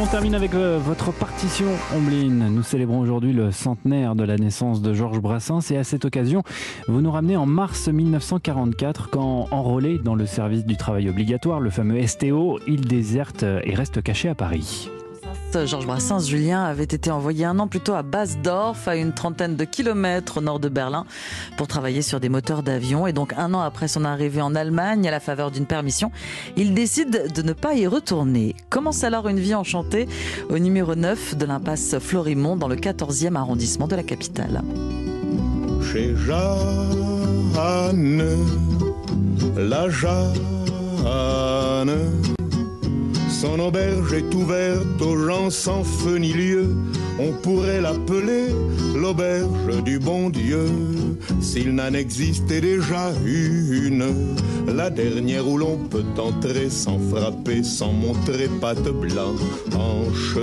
On termine avec euh, votre partition Ombline. Nous célébrons aujourd'hui le centenaire de la naissance de Georges Brassens et à cette occasion, vous nous ramenez en mars 1944 quand, enrôlé dans le service du travail obligatoire, le fameux STO, il déserte et reste caché à Paris. Georges Brassens, Julien, avait été envoyé un an plus tôt à Basdorf, à une trentaine de kilomètres au nord de Berlin, pour travailler sur des moteurs d'avion. Et donc, un an après son arrivée en Allemagne, à la faveur d'une permission, il décide de ne pas y retourner. Commence alors une vie enchantée au numéro 9 de l'impasse Florimont, dans le 14e arrondissement de la capitale. Chez Jeanne, la Jeanne son auberge est ouverte aux gens sans feu ni lieu. On pourrait l'appeler l'auberge du bon Dieu. S'il n'en existait déjà une, la dernière où l'on peut entrer sans frapper, sans montrer patte blanche.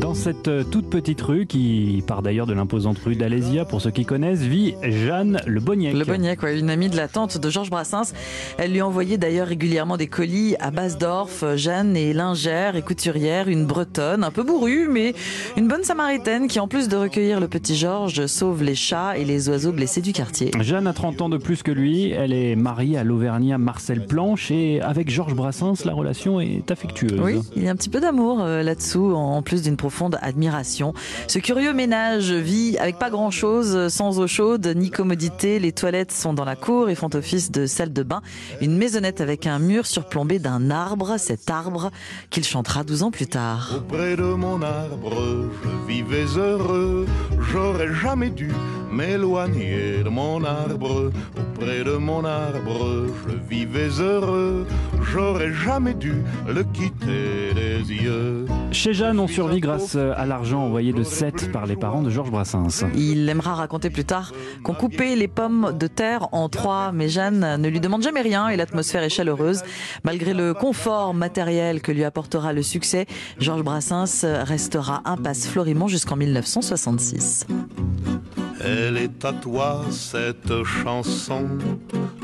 Dans cette toute petite rue, qui part d'ailleurs de l'imposante rue d'Alésia, pour ceux qui connaissent, vit Jeanne Le Boniec. Le Boniec, une amie de la tante de Georges Brassens. Elle lui envoyait d'ailleurs régulièrement des colis à Basdorf. Jeanne est lingère et couturière, une bretonne, un peu bourrue, mais une bonne samaritaine qui, en plus de recueillir le petit Georges, sauve les chats et les oiseaux blessés du quartier. Jeanne a 30 ans de plus que lui. Elle est mariée à l'Auvergnat Marcel Planche et avec Georges Brassens, la relation est affectueuse. Oui, il y a un petit peu d'amour euh, là-dessous, en plus d'une profonde admiration. Ce curieux ménage vit avec pas grand-chose, sans eau chaude ni commodité. Les toilettes sont dans la cour et font office de salle de bain. Une maisonnette avec un mur surplombé d'un arbre, cet arbre qu'il chantera 12 ans plus tard. Auprès de mon arbre, je vivais heureux, j'aurais jamais dû m'éloigner de mon arbre. Auprès de mon arbre, je vivais heureux, j'aurais jamais dû le quitter des yeux. Chez Jeanne, on survit grâce à l'argent envoyé de Sète par les parents de Georges Brassens. Il aimera raconter plus tard qu'on coupait les pommes de terre en trois, mais Jeanne ne lui demande jamais rien et l'atmosphère est chaleureuse. Malgré le confort matériel que lui apportera le succès, Georges Brassens restera impasse Florimont jusqu'en 1966. Elle est à toi cette chanson,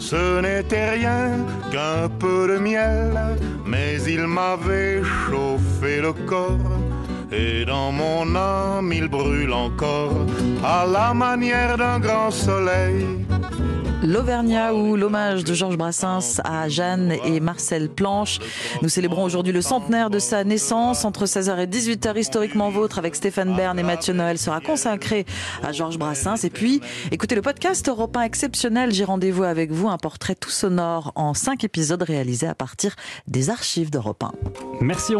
Ce n'était rien qu'un peu de miel, mais il m'avait chauffé le corps. Et dans mon âme il brûle encore à la manière d'un grand soleil. l'Auvergnat ou l'hommage de Georges Brassens à Jeanne et Marcel Planche. Nous célébrons aujourd'hui le centenaire de sa naissance. Entre 16h et 18h, historiquement vôtre, avec Stéphane Bern et Mathieu Noël, sera consacré à Georges Brassens. Et puis, écoutez le podcast Europe 1 exceptionnel. J'ai rendez-vous avec vous, un portrait tout sonore en cinq épisodes réalisés à partir des archives d'Europe 1. Merci.